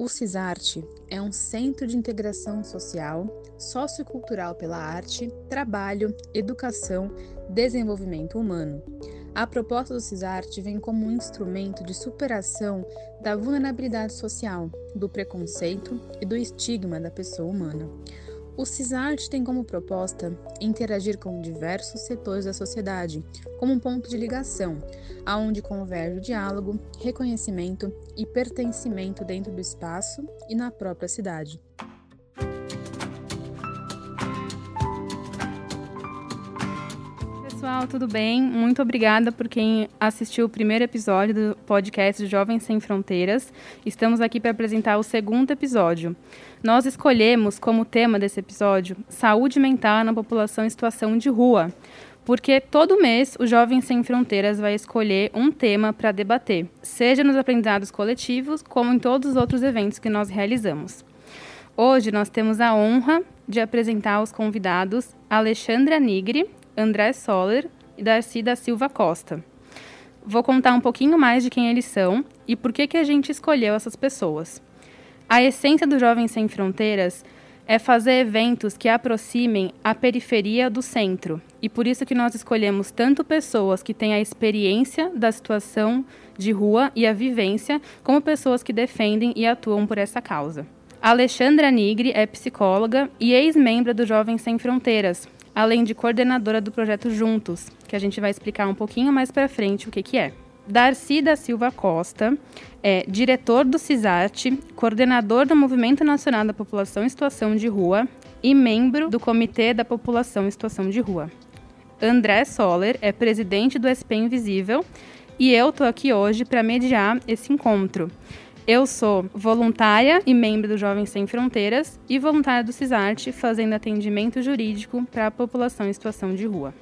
O CISARTE é um centro de integração social, sociocultural pela arte, trabalho, educação, desenvolvimento humano. A proposta do CISARTE vem como um instrumento de superação da vulnerabilidade social, do preconceito e do estigma da pessoa humana. O CISART tem como proposta interagir com diversos setores da sociedade, como um ponto de ligação, aonde converge o diálogo, reconhecimento e pertencimento dentro do espaço e na própria cidade. Pessoal, tudo bem? Muito obrigada por quem assistiu o primeiro episódio do podcast Jovens Sem Fronteiras. Estamos aqui para apresentar o segundo episódio. Nós escolhemos como tema desse episódio saúde mental na população em situação de rua, porque todo mês o Jovem Sem Fronteiras vai escolher um tema para debater, seja nos aprendizados coletivos, como em todos os outros eventos que nós realizamos. Hoje nós temos a honra de apresentar os convidados Alexandra Nigri, André Soller e Darcy da Silva Costa. Vou contar um pouquinho mais de quem eles são e por que, que a gente escolheu essas pessoas. A essência do Jovens Sem Fronteiras é fazer eventos que aproximem a periferia do centro. E por isso que nós escolhemos tanto pessoas que têm a experiência da situação de rua e a vivência, como pessoas que defendem e atuam por essa causa. Alexandra Nigri é psicóloga e ex-membro do Jovens Sem Fronteiras, além de coordenadora do projeto Juntos, que a gente vai explicar um pouquinho mais para frente o que, que é. Darcy da Silva Costa é diretor do CISART, coordenador do Movimento Nacional da População em Situação de Rua e membro do Comitê da População em Situação de Rua. André Soller é presidente do SP Invisível e eu estou aqui hoje para mediar esse encontro. Eu sou voluntária e membro do Jovens Sem Fronteiras e voluntária do CISART, fazendo atendimento jurídico para a população em situação de rua.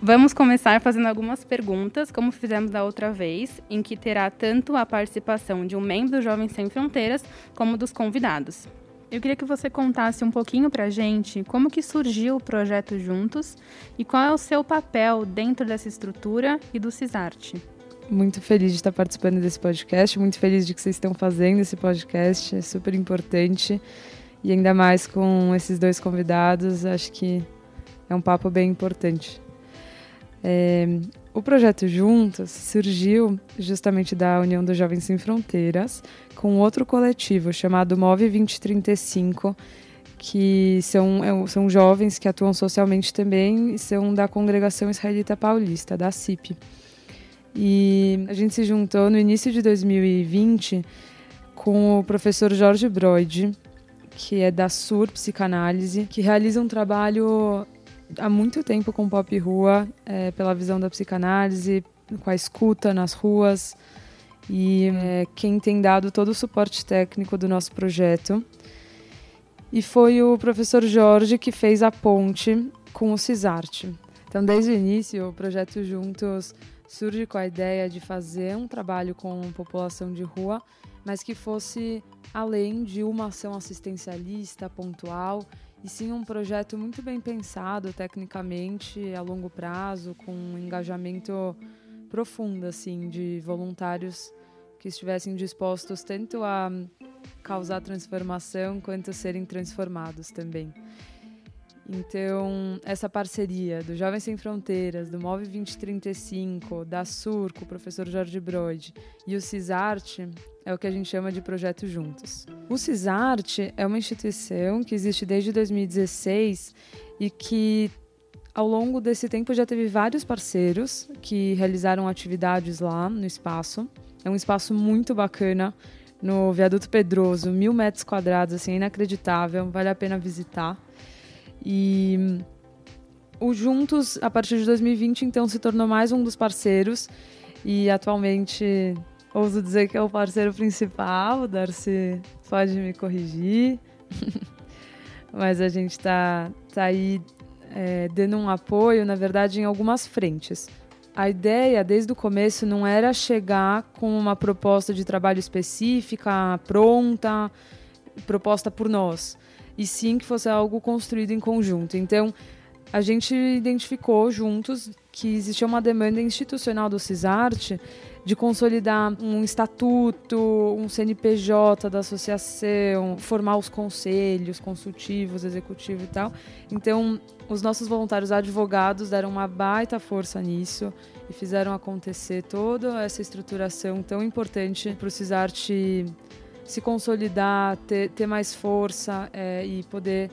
Vamos começar fazendo algumas perguntas, como fizemos da outra vez, em que terá tanto a participação de um membro do Jovens Sem Fronteiras como dos convidados. Eu queria que você contasse um pouquinho para a gente como que surgiu o projeto Juntos e qual é o seu papel dentro dessa estrutura e do CISART. Muito feliz de estar participando desse podcast, muito feliz de que vocês estão fazendo esse podcast, é super importante. E ainda mais com esses dois convidados, acho que é um papo bem importante. É, o projeto Juntos surgiu justamente da União dos Jovens Sem Fronteiras com outro coletivo chamado Move 2035, que são, é são jovens que atuam socialmente também e são da Congregação Israelita Paulista, da CIP. E a gente se juntou no início de 2020 com o professor Jorge Broid, que é da SUR Psicanálise, que realiza um trabalho há muito tempo com pop rua, é, pela visão da psicanálise, com a escuta nas ruas e é, quem tem dado todo o suporte técnico do nosso projeto. E foi o professor Jorge que fez a ponte com o CISART. Então, desde o início, o projeto Juntos surge com a ideia de fazer um trabalho com população de rua, mas que fosse além de uma ação assistencialista pontual e sim um projeto muito bem pensado tecnicamente, a longo prazo, com um engajamento profundo assim de voluntários que estivessem dispostos tanto a causar transformação quanto a serem transformados também. Então, essa parceria do Jovens Sem Fronteiras, do Move 2035, da SUR, com o professor Jorge Broid e o CISART é o que a gente chama de Projeto Juntos. O CISART é uma instituição que existe desde 2016 e que, ao longo desse tempo, já teve vários parceiros que realizaram atividades lá no espaço. É um espaço muito bacana, no Viaduto Pedroso, mil metros quadrados, assim, inacreditável, vale a pena visitar. E o Juntos, a partir de 2020, então, se tornou mais um dos parceiros e atualmente ouso dizer que é o parceiro principal. O Darcy pode me corrigir. Mas a gente está tá aí é, dando um apoio, na verdade, em algumas frentes. A ideia, desde o começo, não era chegar com uma proposta de trabalho específica, pronta, proposta por nós e sim que fosse algo construído em conjunto. Então, a gente identificou juntos que existia uma demanda institucional do CISART de consolidar um estatuto, um CNPJ da associação, formar os conselhos consultivos, executivo e tal. Então, os nossos voluntários advogados deram uma baita força nisso e fizeram acontecer toda essa estruturação tão importante para o CISART se consolidar, ter, ter mais força é, e poder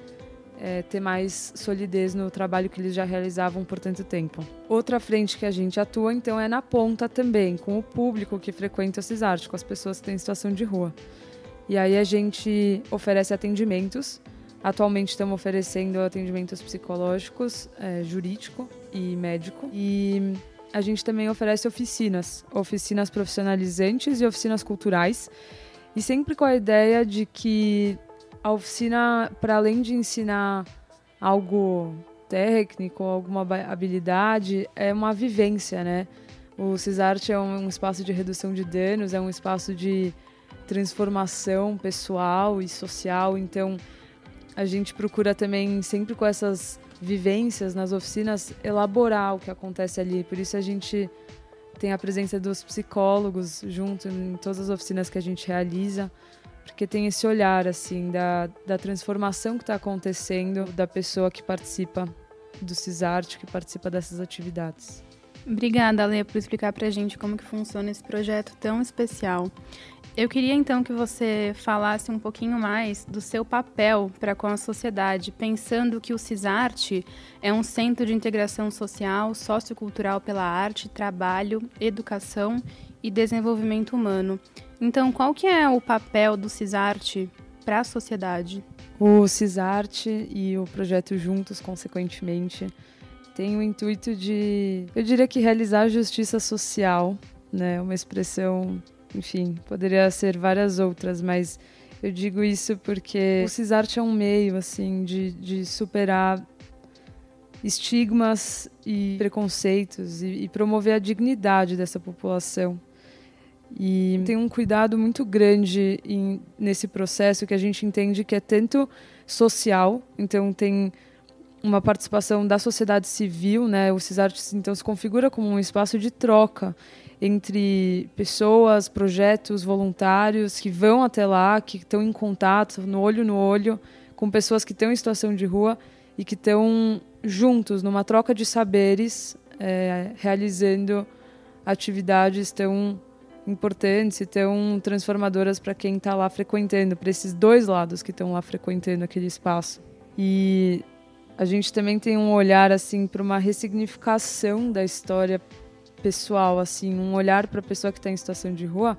é, ter mais solidez no trabalho que eles já realizavam por tanto tempo. Outra frente que a gente atua, então, é na ponta também, com o público que frequenta o CISART, com as pessoas que têm situação de rua. E aí a gente oferece atendimentos. Atualmente estamos oferecendo atendimentos psicológicos, é, jurídico e médico. E a gente também oferece oficinas, oficinas profissionalizantes e oficinas culturais. E sempre com a ideia de que a oficina, para além de ensinar algo técnico, alguma habilidade, é uma vivência, né? O CISART é um, espaço de redução de danos, é um espaço de transformação pessoal e social, então a gente procura também sempre com essas vivências nas oficinas elaborar o que acontece ali. Por isso a gente tem a presença dos psicólogos junto em todas as oficinas que a gente realiza porque tem esse olhar assim da, da transformação que está acontecendo da pessoa que participa do CISART, que participa dessas atividades. Obrigada, Lê, por explicar para a gente como que funciona esse projeto tão especial. Eu queria então que você falasse um pouquinho mais do seu papel para com a sociedade, pensando que o CISART é um centro de integração social, sociocultural pela arte, trabalho, educação e desenvolvimento humano. Então, qual que é o papel do CISART para a sociedade? O CISART e o projeto juntos, consequentemente, tem o intuito de, eu diria que realizar justiça social, né? Uma expressão, enfim, poderia ser várias outras, mas eu digo isso porque o CISART é um meio, assim, de, de superar estigmas e preconceitos e, e promover a dignidade dessa população. E tem um cuidado muito grande em, nesse processo que a gente entende que é tanto social, então tem uma participação da sociedade civil, né? O CISART então se configura como um espaço de troca entre pessoas, projetos, voluntários que vão até lá, que estão em contato, no olho no olho, com pessoas que estão em situação de rua e que estão juntos numa troca de saberes, é, realizando atividades tão importantes e tão transformadoras para quem está lá frequentando, para esses dois lados que estão lá frequentando aquele espaço. E a gente também tem um olhar assim para uma ressignificação da história pessoal, assim, um olhar para a pessoa que está em situação de rua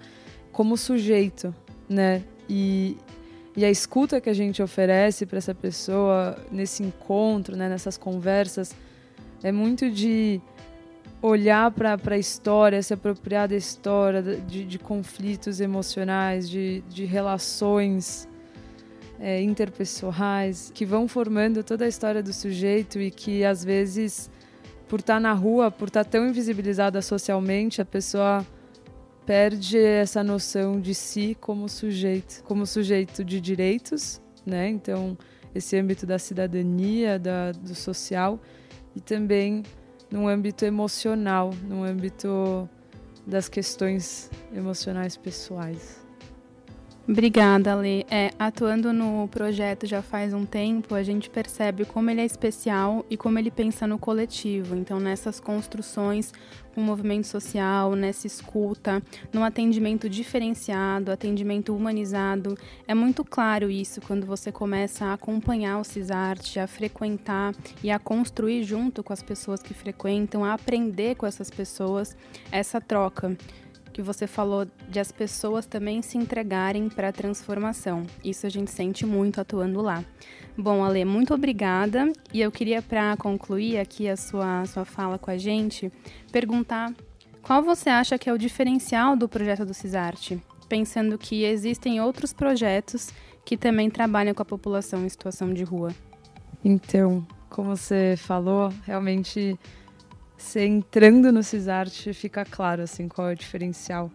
como sujeito, né? E, e a escuta que a gente oferece para essa pessoa nesse encontro, né, nessas conversas, é muito de olhar para a história, se apropriar da história, de, de conflitos emocionais, de, de relações é, interpessoais, que vão formando toda a história do sujeito e que, às vezes, por estar tá na rua, por estar tá tão invisibilizada socialmente, a pessoa perde essa noção de si como sujeito, como sujeito de direitos, né? Então, esse âmbito da cidadania, da, do social e também num âmbito emocional, num âmbito das questões emocionais pessoais. Obrigada, Lê. É, atuando no projeto já faz um tempo, a gente percebe como ele é especial e como ele pensa no coletivo. Então, nessas construções com um movimento social, nessa escuta, no atendimento diferenciado, atendimento humanizado, é muito claro isso quando você começa a acompanhar o CISART, a frequentar e a construir junto com as pessoas que frequentam, a aprender com essas pessoas essa troca que você falou de as pessoas também se entregarem para a transformação. Isso a gente sente muito atuando lá. Bom, Ale, muito obrigada. E eu queria, para concluir aqui a sua, sua fala com a gente, perguntar qual você acha que é o diferencial do projeto do CISART, pensando que existem outros projetos que também trabalham com a população em situação de rua. Então, como você falou, realmente você entrando no CISART fica claro assim qual é o diferencial.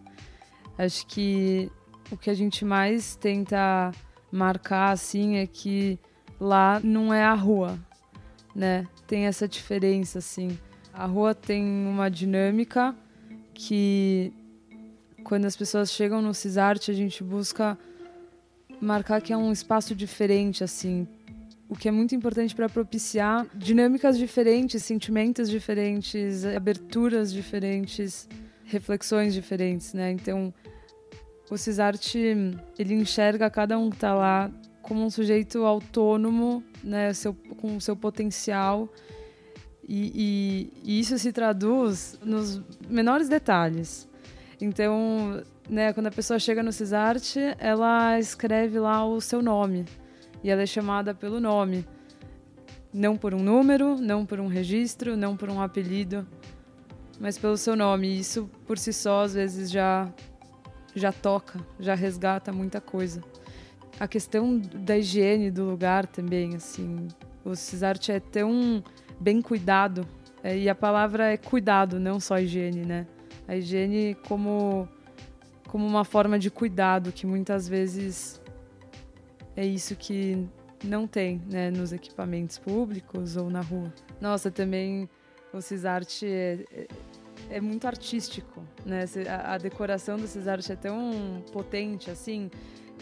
Acho que o que a gente mais tenta marcar assim é que lá não é a rua. né? Tem essa diferença, assim. A rua tem uma dinâmica que, quando as pessoas chegam no Cisarte, a gente busca marcar que é um espaço diferente, assim. O que é muito importante para propiciar dinâmicas diferentes, sentimentos diferentes, aberturas diferentes, reflexões diferentes, né? Então, o Cisarte, ele enxerga cada um que está lá como um sujeito autônomo, né, seu, com o seu potencial. E, e, e, isso se traduz nos menores detalhes. Então, né, quando a pessoa chega no Cisarte, ela escreve lá o seu nome. E ela é chamada pelo nome. Não por um número, não por um registro, não por um apelido, mas pelo seu nome. E isso, por si só, às vezes já, já toca, já resgata muita coisa a questão da higiene do lugar também, assim. O Cisarte é tão bem cuidado. É, e a palavra é cuidado, não só higiene, né? A higiene como, como uma forma de cuidado, que muitas vezes é isso que não tem, né? Nos equipamentos públicos ou na rua. Nossa, também o Cisarte é, é, é muito artístico, né? A, a decoração do Cisarte é tão potente, assim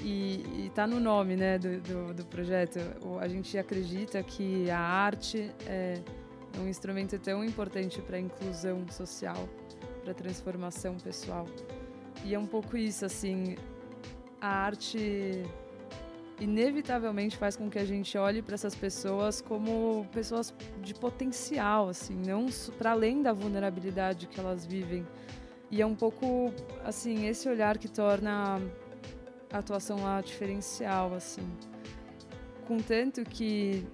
e está no nome né, do, do, do, projeto. A gente acredita que a arte é um instrumento tão importante para a inclusão social, para a transformação pessoal. E é um pouco isso, assim, a arte inevitavelmente faz com que a gente olhe para essas pessoas como pessoas de potencial, assim, não para além da vulnerabilidade que elas vivem. E é um pouco, assim, esse olhar que torna a atuação lá diferencial, assim. Contanto que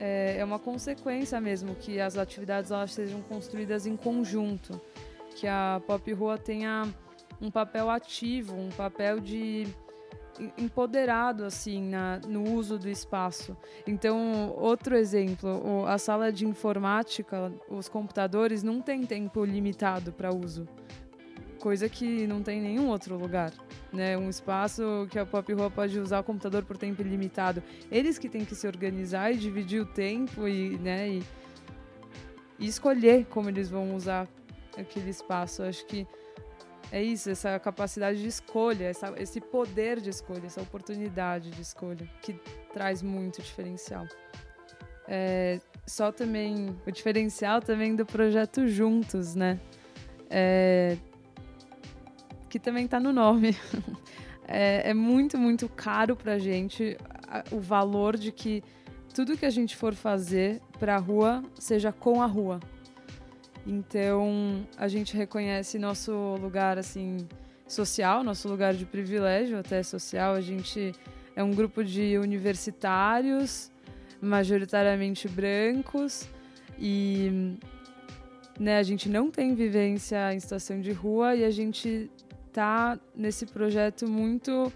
é, é uma consequência mesmo que as atividades elas sejam construídas em conjunto, que a Pop Rua tenha um papel ativo, um papel de empoderado assim na, no uso do espaço. Então, outro exemplo, a sala de informática, os computadores não têm tempo limitado para uso coisa que não tem em nenhum outro lugar. Né? Um espaço que a Pop Rua pode usar o computador por tempo ilimitado. Eles que têm que se organizar e dividir o tempo e, né, e, e escolher como eles vão usar aquele espaço. Acho que é isso, essa capacidade de escolha, essa, esse poder de escolha, essa oportunidade de escolha, que traz muito diferencial. É, só também o diferencial também do projeto Juntos, né? É, que também está no nome. é, é, muito, muito caro para a gente o valor de que tudo que a gente for fazer para a rua seja com a rua. Então, a gente reconhece nosso lugar assim social, nosso lugar de privilégio até social. A gente é um grupo de universitários, majoritariamente brancos, e né, a gente não tem vivência em situação de rua e a gente tá nesse projeto muito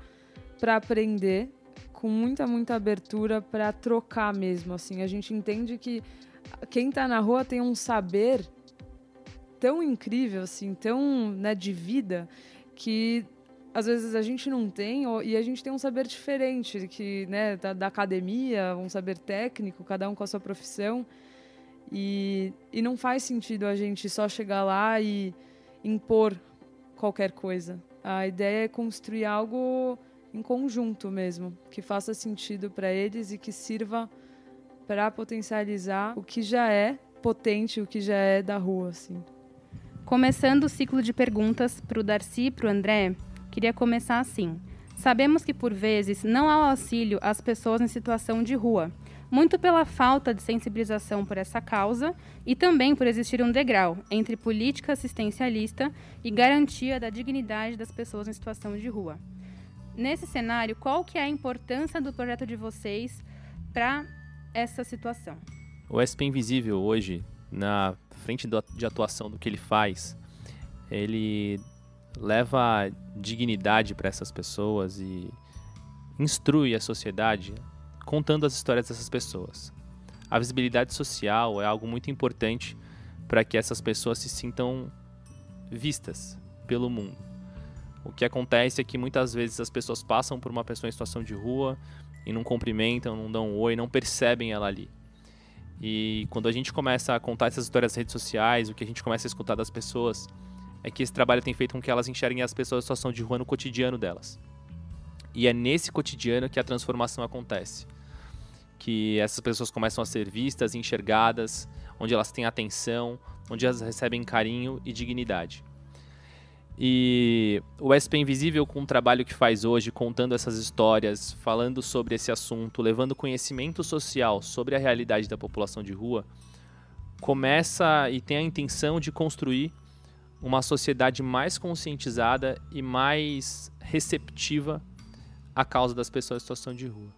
para aprender, com muita, muita abertura para trocar mesmo. Assim, a gente entende que quem está na rua tem um saber tão incrível, assim, tão né, de vida, que às vezes a gente não tem e a gente tem um saber diferente que né da, da, academia um saber técnico cada um com a sua profissão e, e não faz sentido a gente só chegar lá e impor qualquer coisa. A ideia é construir algo em conjunto mesmo, que faça sentido para eles e que sirva para potencializar o que já é potente, o que já é da rua, assim. Começando o ciclo de perguntas para o Darcy e para o André, queria começar assim. Sabemos que por vezes não há auxílio às pessoas em situação de rua, muito pela falta de sensibilização por essa causa e também por existir um degrau entre política assistencialista e garantia da dignidade das pessoas em situação de rua. Nesse cenário, qual que é a importância do projeto de vocês para essa situação? O SP Invisível hoje, na frente de atuação do que ele faz, ele leva dignidade para essas pessoas e instrui a sociedade contando as histórias dessas pessoas. A visibilidade social é algo muito importante para que essas pessoas se sintam vistas pelo mundo. O que acontece é que muitas vezes as pessoas passam por uma pessoa em situação de rua e não cumprimentam, não dão um oi, não percebem ela ali. E quando a gente começa a contar essas histórias nas redes sociais, o que a gente começa a escutar das pessoas é que esse trabalho tem feito com que elas enxerguem as pessoas em situação de rua no cotidiano delas. E é nesse cotidiano que a transformação acontece. Que essas pessoas começam a ser vistas, enxergadas, onde elas têm atenção, onde elas recebem carinho e dignidade. E o SP Invisível, com o trabalho que faz hoje, contando essas histórias, falando sobre esse assunto, levando conhecimento social sobre a realidade da população de rua, começa e tem a intenção de construir uma sociedade mais conscientizada e mais receptiva à causa das pessoas em situação de rua.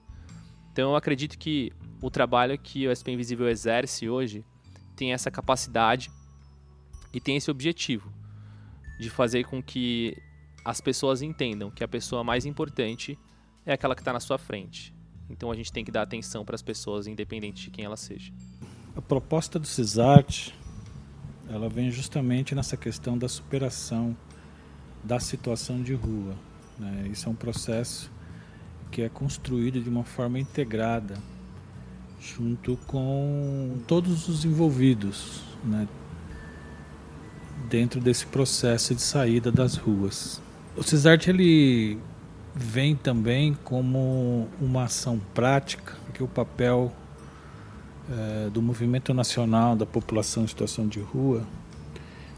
Então eu acredito que o trabalho que o SP Invisível exerce hoje tem essa capacidade e tem esse objetivo de fazer com que as pessoas entendam que a pessoa mais importante é aquela que está na sua frente. Então a gente tem que dar atenção para as pessoas, independente de quem ela seja. A proposta do CISART, ela vem justamente nessa questão da superação da situação de rua. Né? Isso é um processo que é construído de uma forma integrada, junto com todos os envolvidos, né? Dentro desse processo de saída das ruas. O CISART ele vem também como uma ação prática, que o papel é, do movimento nacional da população em situação de rua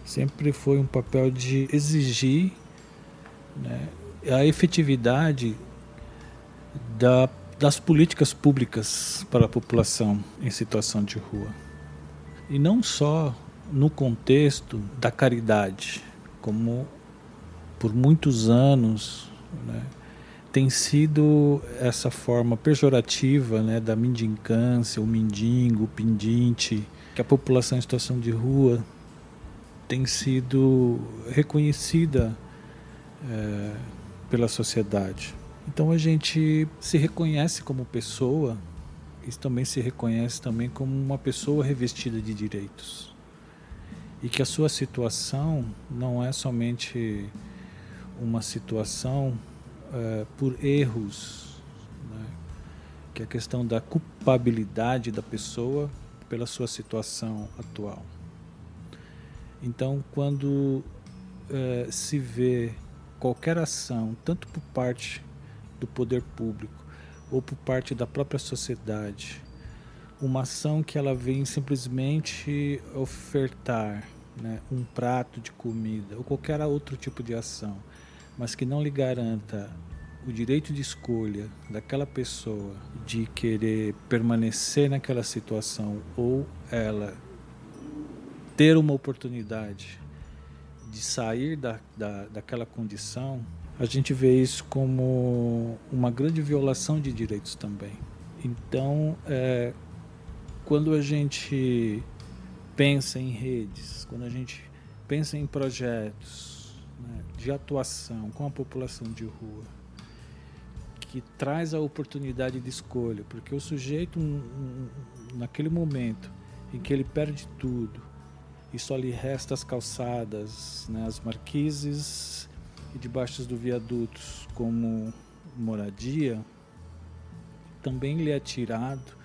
sempre foi um papel de exigir né, a efetividade da, das políticas públicas para a população em situação de rua. E não só no contexto da caridade, como por muitos anos né, tem sido essa forma pejorativa né, da mendicância, o mendigo, o pendinte, que a população em situação de rua tem sido reconhecida é, pela sociedade. Então a gente se reconhece como pessoa e também se reconhece também como uma pessoa revestida de direitos e que a sua situação não é somente uma situação é, por erros, né? que é a questão da culpabilidade da pessoa pela sua situação atual. Então, quando é, se vê qualquer ação, tanto por parte do poder público ou por parte da própria sociedade, uma ação que ela vem simplesmente ofertar né, um prato de comida ou qualquer outro tipo de ação, mas que não lhe garanta o direito de escolha daquela pessoa de querer permanecer naquela situação ou ela ter uma oportunidade de sair da, da, daquela condição, a gente vê isso como uma grande violação de direitos também. Então, é, quando a gente pensa em redes, quando a gente pensa em projetos né, de atuação com a população de rua, que traz a oportunidade de escolha, porque o sujeito, um, um, naquele momento em que ele perde tudo e só lhe resta as calçadas, né, as marquises e debaixo do viadutos como moradia, também lhe é tirado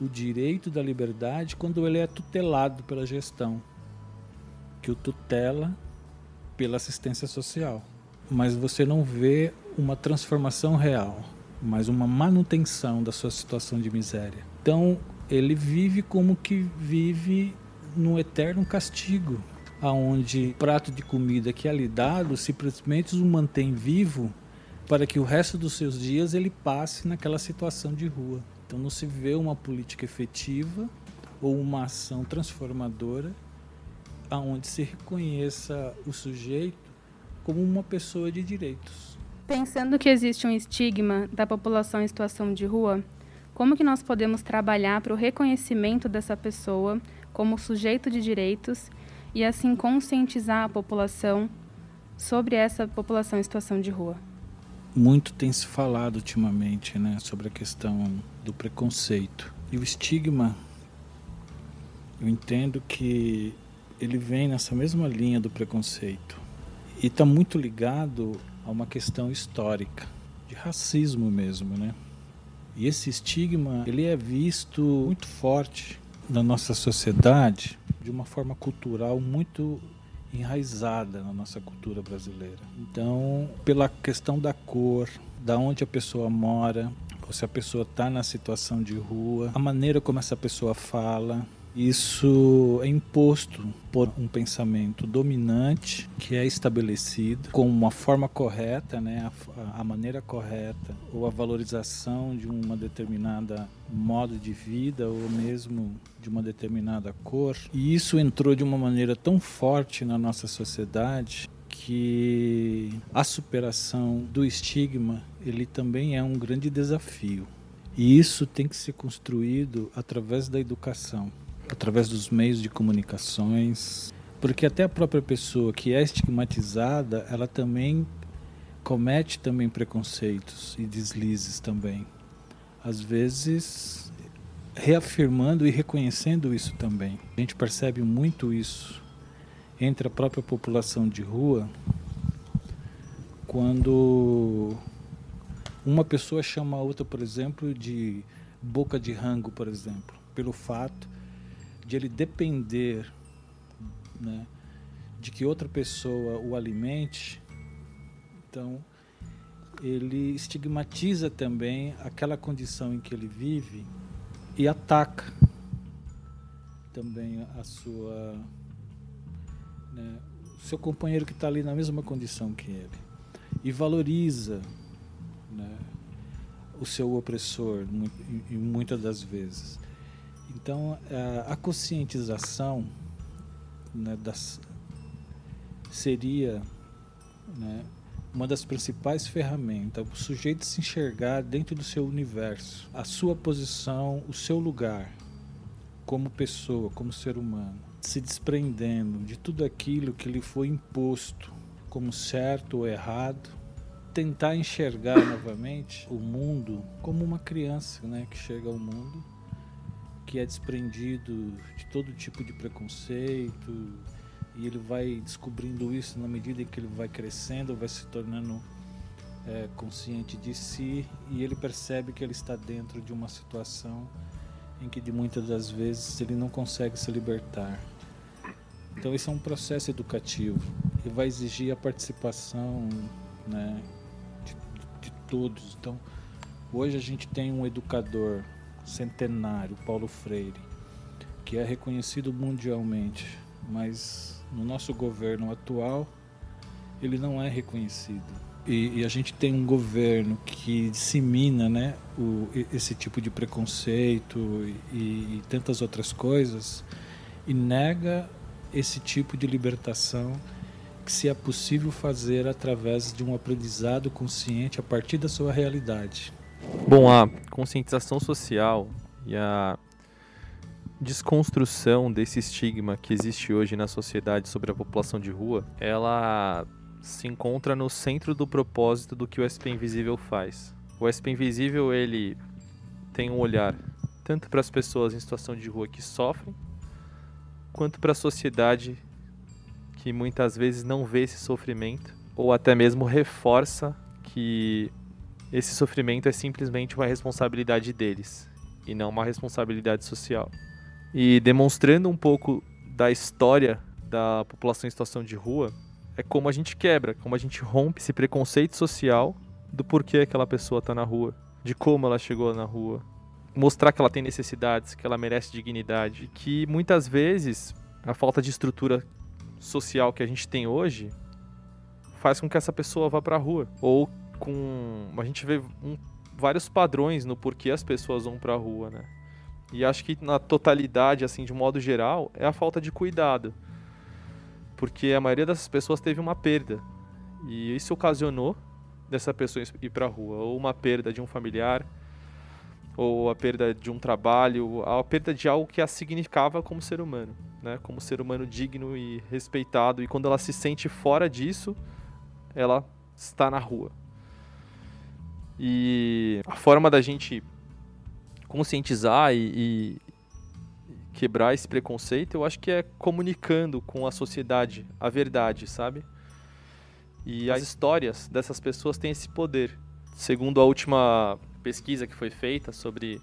o direito da liberdade quando ele é tutelado pela gestão, que o tutela pela assistência social. Mas você não vê uma transformação real, mas uma manutenção da sua situação de miséria. Então, ele vive como que vive num eterno castigo, aonde o prato de comida que é lhe dado simplesmente o mantém vivo para que o resto dos seus dias ele passe naquela situação de rua. Então não se vê uma política efetiva ou uma ação transformadora aonde se reconheça o sujeito como uma pessoa de direitos. Pensando que existe um estigma da população em situação de rua, como que nós podemos trabalhar para o reconhecimento dessa pessoa como sujeito de direitos e assim conscientizar a população sobre essa população em situação de rua? Muito tem se falado ultimamente, né, sobre a questão do preconceito. E o estigma, eu entendo que ele vem nessa mesma linha do preconceito. E está muito ligado a uma questão histórica, de racismo mesmo, né? E esse estigma, ele é visto muito forte na nossa sociedade de uma forma cultural muito enraizada na nossa cultura brasileira. Então, pela questão da cor, da onde a pessoa mora, ou se a pessoa está na situação de rua, a maneira como essa pessoa fala, isso é imposto por um pensamento dominante que é estabelecido com uma forma correta, né, a, a, maneira correta ou a valorização de uma determinada modo de vida ou mesmo de uma determinada cor. E isso entrou de uma maneira tão forte na nossa sociedade que a superação do estigma ele também é um grande desafio. E isso tem que ser construído através da educação através dos meios de comunicações, porque até a própria pessoa que é estigmatizada, ela também comete também preconceitos e deslizes também. Às vezes reafirmando e reconhecendo isso também. A gente percebe muito isso entre a própria população de rua quando uma pessoa chama a outra, por exemplo, de boca de rango, por exemplo, pelo fato de ele depender né, de que outra pessoa o alimente, então ele estigmatiza também aquela condição em que ele vive e ataca também a sua né, o seu companheiro que está ali na mesma condição que ele. E valoriza né, o seu opressor muitas das vezes. Então, é, a conscientização né, das, seria né, uma das principais ferramentas, o sujeito se enxergar dentro do seu universo, a sua posição, o seu lugar como pessoa, como ser humano, se desprendendo de tudo aquilo que lhe foi imposto como certo ou errado, tentar enxergar novamente o mundo como uma criança né, que chega ao mundo que é desprendido de todo tipo de preconceito e ele vai descobrindo isso na medida que ele vai crescendo, vai se tornando é, consciente de si e ele percebe que ele está dentro de uma situação em que de muitas das vezes ele não consegue se libertar. Então esse é um processo educativo e vai exigir a participação né, todos. Então hoje a gente tem um educador centenário, Paulo Freire, que é reconhecido mundialmente, mas no nosso governo atual ele não é reconhecido. E, e a gente tem um governo que dissemina né, o, esse tipo de preconceito e, e tantas outras coisas e nega esse tipo de libertação que se é possível fazer através de um aprendizado consciente a partir da sua realidade. Bom, a conscientização social e a desconstrução desse estigma que existe hoje na sociedade sobre a população de rua, ela se encontra no centro do propósito do que o SP Invisível faz. O SP Invisível, ele tem um olhar tanto para as pessoas em situação de rua que sofrem, quanto para a sociedade que muitas vezes não vê esse sofrimento ou até mesmo reforça que esse sofrimento é simplesmente uma responsabilidade deles e não uma responsabilidade social. E demonstrando um pouco da história da população em situação de rua, é como a gente quebra, como a gente rompe esse preconceito social do porquê aquela pessoa está na rua, de como ela chegou na rua, mostrar que ela tem necessidades, que ela merece dignidade, que muitas vezes a falta de estrutura social que a gente tem hoje faz com que essa pessoa vá para a rua ou com. A gente vê um, vários padrões no porquê as pessoas vão pra rua, né? E acho que na totalidade, assim, de modo geral, é a falta de cuidado. Porque a maioria dessas pessoas teve uma perda. E isso ocasionou dessa pessoa ir pra rua. Ou uma perda de um familiar, ou a perda de um trabalho, a perda de algo que a significava como ser humano, né? Como ser humano digno e respeitado. E quando ela se sente fora disso, ela está na rua. E a forma da gente conscientizar e, e, quebrar esse preconceito, eu acho que é comunicando com a sociedade a verdade, sabe? E as histórias dessas pessoas têm esse poder. Segundo a última pesquisa que foi feita sobre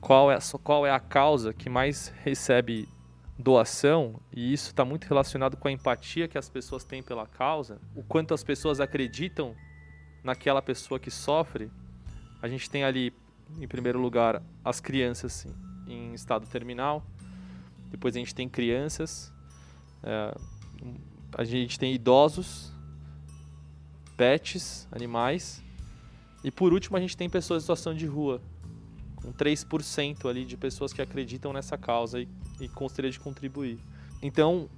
qual é, qual é a causa que mais recebe doação, e isso está muito relacionado com a empatia que as pessoas têm pela causa, o quanto as pessoas acreditam naquela pessoa que sofre, a gente tem ali, em primeiro lugar, as crianças em estado terminal, depois a gente tem crianças, é, a gente tem idosos, pets, animais, e por último a gente tem pessoas em situação de rua, com 3% ali de pessoas que acreditam nessa causa e, e gostaria de contribuir. Então,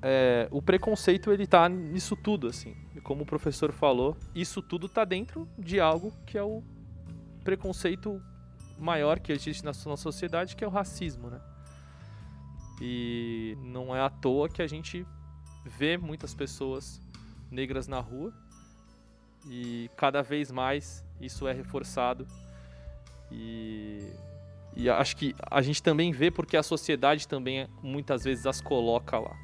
é, o preconceito ele tá nisso tudo, assim. E como o professor falou, isso tudo tá dentro de algo que é o preconceito maior que existe na nossa sociedade, que é o racismo, né? E não é à toa que a gente vê muitas pessoas negras na rua e cada vez mais isso é reforçado e, e acho que a gente também vê porque a sociedade também muitas vezes as coloca lá.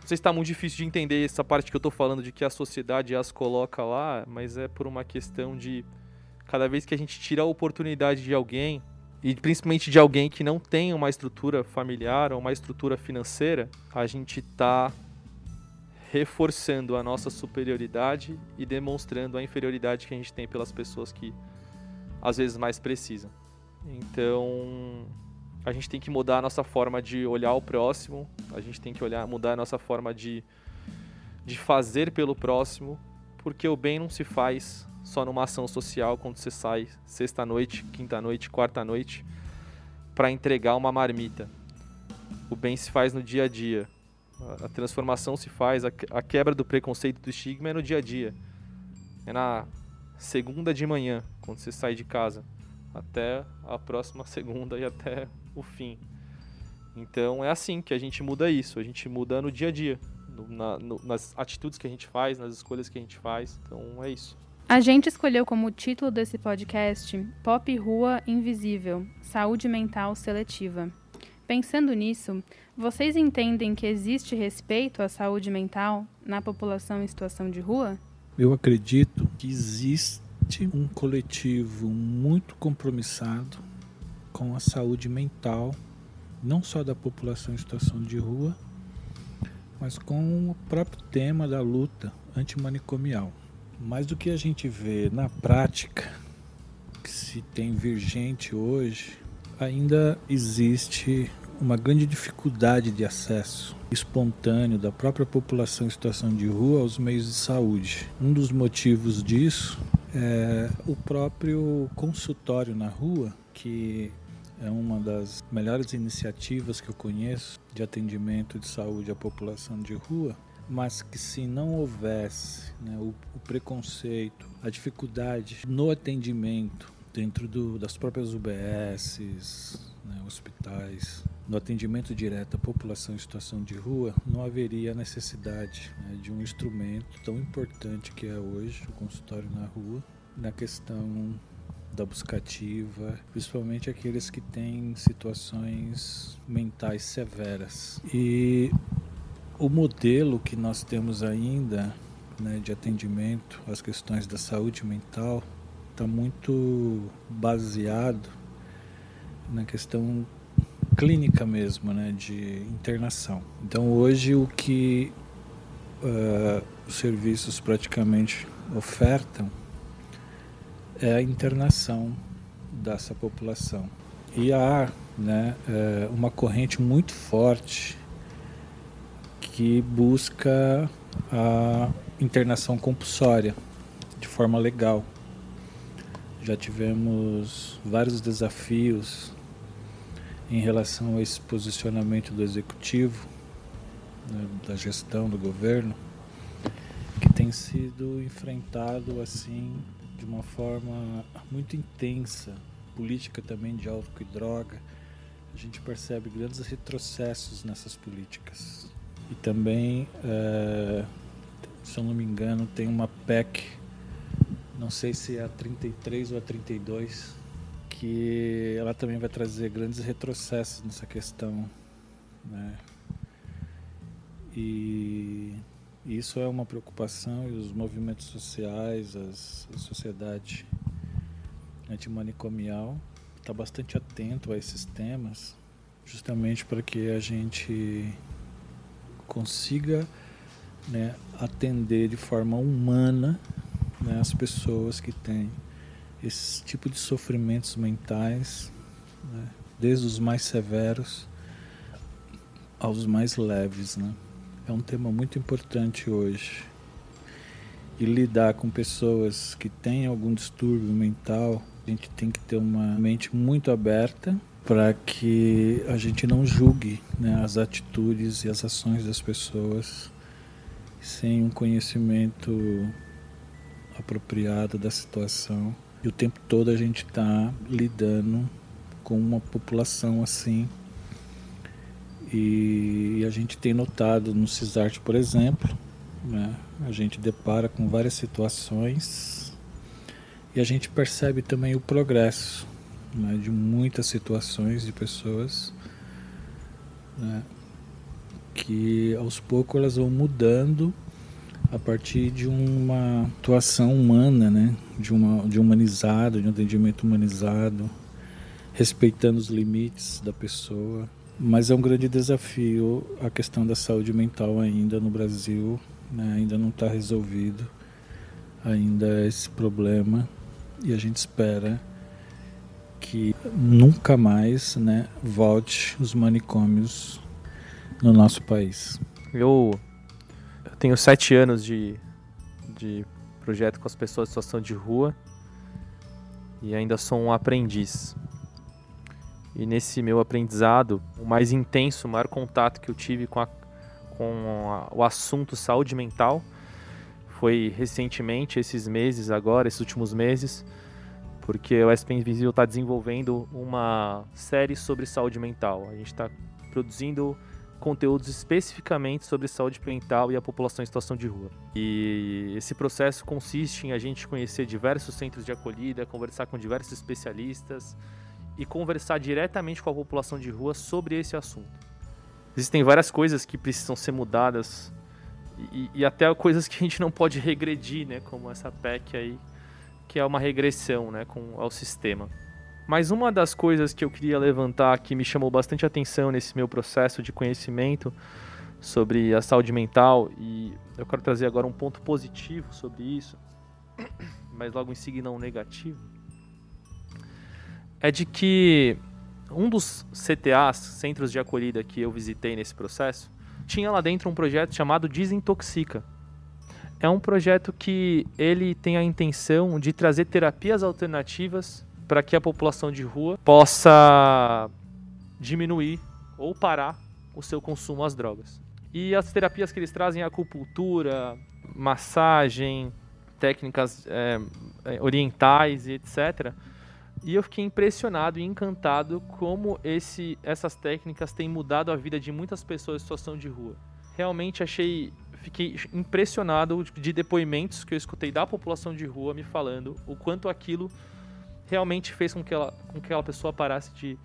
Não sei se está muito difícil de entender essa parte que eu estou falando de que a sociedade as coloca lá, mas é por uma questão de cada vez que a gente tira a oportunidade de alguém, e principalmente de alguém que não tem uma estrutura familiar ou uma estrutura financeira, a gente está reforçando a nossa superioridade e demonstrando a inferioridade que a gente tem pelas pessoas que às vezes mais precisam. Então, a gente tem que mudar a nossa forma de olhar o próximo, a gente tem que olhar, mudar a nossa forma de, de fazer pelo próximo, porque o bem não se faz só numa ação social quando você sai sexta-noite, quinta-noite, quarta-noite para entregar uma marmita. O bem se faz no dia a dia. A transformação se faz, a quebra do preconceito do estigma é no dia a dia. É na segunda de manhã, quando você sai de casa, até a próxima segunda e até o fim. Então é assim que a gente muda isso, a gente muda no dia a dia, no, na, no, nas atitudes que a gente faz, nas escolhas que a gente faz. Então é isso. A gente escolheu como título desse podcast Pop Rua Invisível Saúde Mental Seletiva. Pensando nisso, vocês entendem que existe respeito à saúde mental na população em situação de rua? Eu acredito que existe um coletivo muito compromissado com a saúde mental, não só da população em situação de rua, mas com o próprio tema da luta antimanicomial. Mais do que a gente vê na prática, que se tem virgente hoje, ainda existe uma grande dificuldade de acesso espontâneo da própria população em situação de rua aos meios de saúde. Um dos motivos disso é o próprio consultório na rua, que é uma das melhores iniciativas que eu conheço de atendimento de saúde à população de rua, mas que se não houvesse né, o, o, preconceito, a dificuldade no atendimento dentro do, das próprias UBSs, né, hospitais, no atendimento direto à população em situação de rua, não haveria necessidade né, de um instrumento tão importante que é hoje o consultório na rua, na questão da buscativa, principalmente aqueles que têm situações mentais severas. E o modelo que nós temos ainda né, de atendimento às questões da saúde mental está muito baseado na questão clínica mesmo, né, de internação. Então hoje o que uh, os serviços praticamente ofertam é a internação dessa população. E há né, uh, uma corrente muito forte que busca a internação compulsória de forma legal. Já tivemos vários desafios em relação a esse posicionamento do executivo, né, da gestão do governo, que tem sido enfrentado assim de uma forma muito intensa, política também de álcool e droga. A gente percebe grandes retrocessos nessas políticas. E também, é, se eu não me engano, tem uma PEC, não sei se é a 33 ou a 32, que ela também vai trazer grandes retrocessos nessa questão, né? E isso é uma preocupação e os movimentos sociais, as, a sociedade antimanicomial tá bastante atento a esses temas, justamente para que a gente consiga né, atender de forma humana né, as pessoas que têm esse tipo de sofrimentos mentais, né, desde os mais severos aos mais leves. Né? É um tema muito importante hoje. E lidar com pessoas que têm algum distúrbio mental, a gente tem que ter uma mente muito aberta para que a gente não julgue né, as atitudes e as ações das pessoas sem um conhecimento apropriado da situação. E o tempo todo a gente está lidando com uma população assim. E a gente tem notado no CISART, por exemplo, né, a gente depara com várias situações e a gente percebe também o progresso né, de muitas situações de pessoas né, que aos poucos elas vão mudando a partir de uma atuação humana, né? de, uma, de humanizado, de um atendimento humanizado, respeitando os limites da pessoa. Mas é um grande desafio a questão da saúde mental ainda no Brasil, né? ainda não está resolvido, ainda é esse problema e a gente espera que nunca mais né, volte os manicômios no nosso país. Eu tenho sete anos de, de projeto com as pessoas em situação de rua e ainda sou um aprendiz. E nesse meu aprendizado, o mais intenso, o maior contato que eu tive com, a, com a, o assunto saúde mental foi recentemente, esses meses agora, esses últimos meses, porque o SP Invisível está desenvolvendo uma série sobre saúde mental. A gente está produzindo conteúdos especificamente sobre saúde mental e a população em situação de rua. E esse processo consiste em a gente conhecer diversos centros de acolhida, conversar com diversos especialistas e conversar diretamente com a população de rua sobre esse assunto. Existem várias coisas que precisam ser mudadas e, e até coisas que a gente não pode regredir, né, como essa PEC aí, que é uma regressão, né, com ao sistema. Mas uma das coisas que eu queria levantar que me chamou bastante atenção nesse meu processo de conhecimento sobre a saúde mental e eu quero trazer agora um ponto positivo sobre isso, mas logo em seguida um negativo, é de que um dos CTAs, centros de acolhida que eu visitei nesse processo, tinha lá dentro um projeto chamado Desintoxica. É um projeto que ele tem a intenção de trazer terapias alternativas para que a população de rua possa diminuir ou parar o seu consumo às drogas. E as terapias que eles trazem é acupuntura, massagem, técnicas é, orientais e etc. E eu fiquei impressionado e encantado como esse, essas técnicas têm mudado a vida de muitas pessoas em situação de rua. Realmente achei, fiquei impressionado de depoimentos que eu escutei da população de rua me falando o quanto aquilo realmente fez com que, ela, com que aquela pessoa parasse de,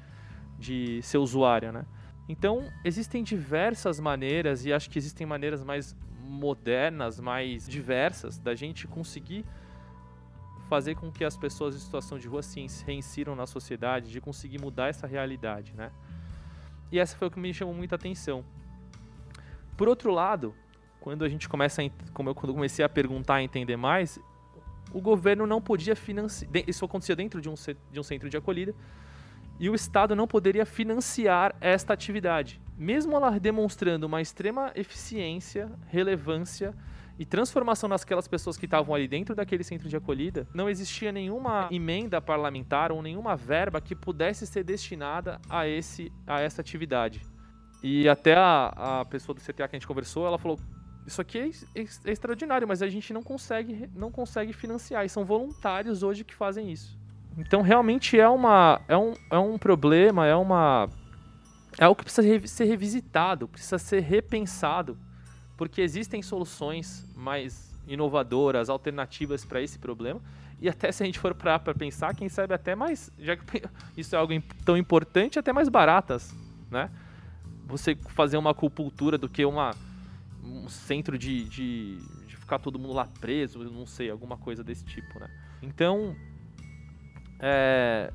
de ser usuária, né? Então, existem diversas maneiras, e acho que existem maneiras mais modernas, mais diversas, da gente conseguir fazer com que as pessoas em situação de rua se reinsiram na sociedade, de conseguir mudar essa realidade, né? E essa foi o que me chamou muita atenção. Por outro lado, quando a gente começa a, como eu comecei a perguntar e entender mais, o governo não podia financiar. Isso acontecia dentro de um, de um centro de acolhida. E o Estado não poderia financiar esta atividade. Mesmo ela demonstrando uma extrema eficiência, relevância e transformação nasquelas pessoas que estavam ali dentro daquele centro de acolhida, não existia nenhuma emenda parlamentar ou nenhuma verba que pudesse ser destinada a, esse, a essa atividade. E até a, a pessoa do CTA que a gente conversou, ela falou: isso aqui é, é, é, extraordinário, mas a gente não consegue, não consegue financiar. E são voluntários hoje que fazem isso. Então realmente é, uma, é, um, é um problema, é uma. É algo que precisa ser revisitado, precisa ser repensado, porque existem soluções mais inovadoras, alternativas para esse problema. E até se a gente for para pensar, quem sabe até mais, já que isso é algo tão importante, até mais baratas, né? Você fazer uma acupuntura do que uma um centro de, de, de, ficar todo mundo lá preso, não sei, alguma coisa desse tipo, né? Então, é,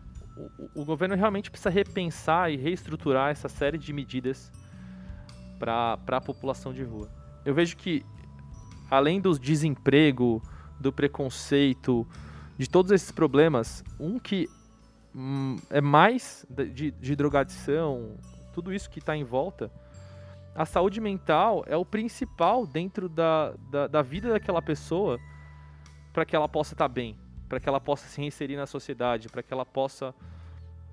o, o governo realmente precisa repensar e reestruturar essa série de medidas para a população de rua. Eu vejo que, além do desemprego, do preconceito, de todos esses problemas, um que hum, é mais de, de drogadição, tudo isso que está em volta, a saúde mental é o principal dentro da, da, da vida daquela pessoa para que ela possa estar tá bem, para que ela possa se inserir na sociedade, para que ela possa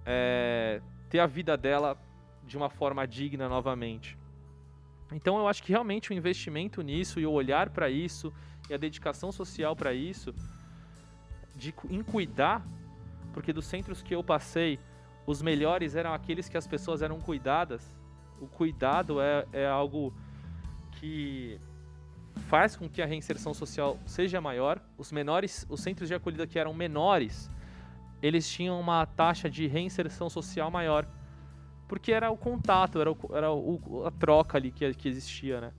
é, ter a vida dela de uma forma digna novamente. Então eu acho que realmente o investimento nisso e o olhar para isso e a dedicação social para isso, de, em cuidar, porque dos centros que eu passei, os melhores eram aqueles que as pessoas eram cuidadas. O cuidado é, é algo que faz com que a reinserção social seja maior. Os menores, os centros de acolhida que eram menores, eles tinham uma taxa de reinserção social maior. Porque era o contato, era, o, era o, a troca ali que, que existia, né?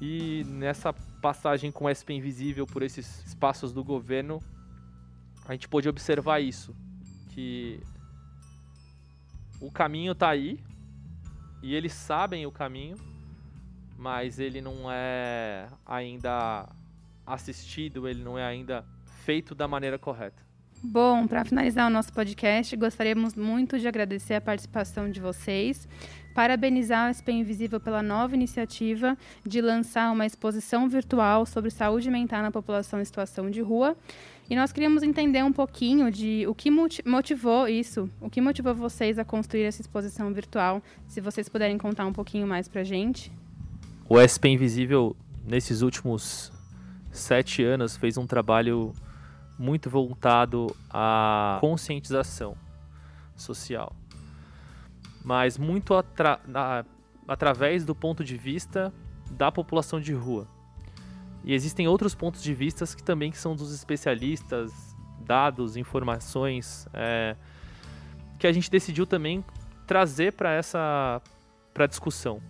E nessa passagem com SP Invisível por esses espaços do governo, a gente pôde observar isso. Que o caminho está aí, e eles sabem o caminho, mas ele não é ainda assistido, ele não é ainda feito da maneira correta. Bom, para finalizar o nosso podcast, gostaríamos muito de agradecer a participação de vocês, parabenizar o SP Invisível pela nova iniciativa de lançar uma exposição virtual sobre saúde mental na população em situação de rua. E nós queríamos entender um pouquinho de o que motivou isso, o que motivou vocês a construir essa exposição virtual. Se vocês puderem contar um pouquinho mais para gente. O SP Invisível, nesses últimos sete anos, fez um trabalho muito voltado à conscientização social, mas muito atra através do ponto de vista da população de rua. E existem outros pontos de vista que também são dos especialistas, dados, informações, é, que a gente decidiu também trazer para essa pra discussão.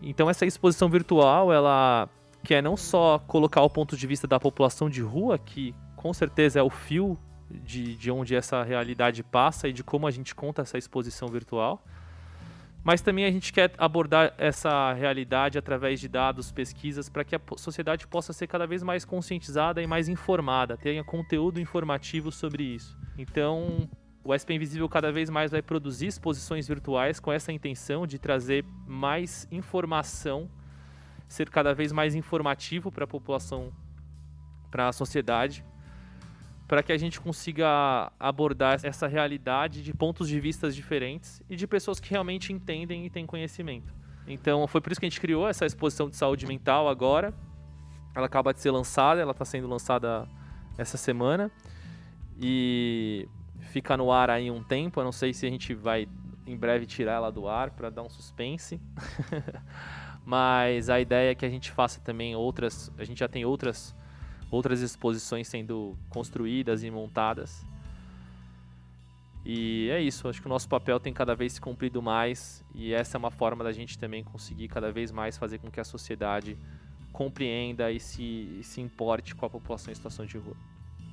Então essa exposição virtual, ela quer não só colocar o ponto de vista da população de rua, que com certeza é o fio de, de onde essa realidade passa e de como a gente conta essa exposição virtual, mas também a gente quer abordar essa realidade através de dados, pesquisas, para que a sociedade possa ser cada vez mais conscientizada e mais informada, tenha conteúdo informativo sobre isso. Então, o SP Invisível cada vez mais vai produzir exposições virtuais com essa intenção de trazer mais informação, ser cada vez mais informativo para a população, para a sociedade, para que a gente consiga abordar essa realidade de pontos de vistas diferentes e de pessoas que realmente entendem e têm conhecimento. Então foi por isso que a gente criou essa exposição de saúde mental agora. Ela acaba de ser lançada, ela está sendo lançada essa semana e fica no ar aí um tempo. Eu não sei se a gente vai em breve tirar ela do ar para dar um suspense. Mas a ideia é que a gente faça também outras. A gente já tem outras outras exposições sendo construídas e montadas. E é isso, acho que o nosso papel tem cada vez se cumprido mais e essa é uma forma da gente também conseguir cada vez mais fazer com que a sociedade compreenda e se, e se importe com a população em situação de rua.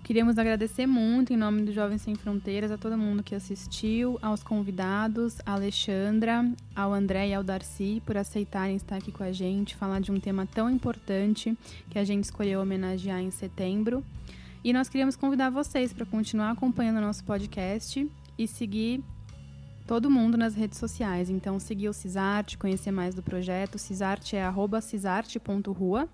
Queríamos agradecer muito, em nome do Jovens Sem Fronteiras, a todo mundo que assistiu, aos convidados, a Alexandra, ao André e ao Darcy, por aceitarem estar aqui com a gente, falar de um tema tão importante que a gente escolheu homenagear em setembro. E nós queríamos convidar vocês para continuar acompanhando o nosso podcast e seguir todo mundo nas redes sociais. Então, seguir o Cisarte, conhecer mais do projeto. Cisarte é cisarte.rua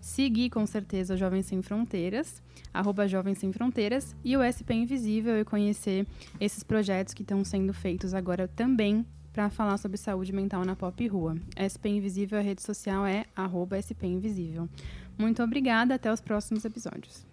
seguir com certeza o Jovens Sem Fronteiras, arroba Jovens Sem Fronteiras, e o SP Invisível e conhecer esses projetos que estão sendo feitos agora também para falar sobre saúde mental na pop rua. SP Invisível, a rede social é arroba SP Invisível. Muito obrigada, até os próximos episódios.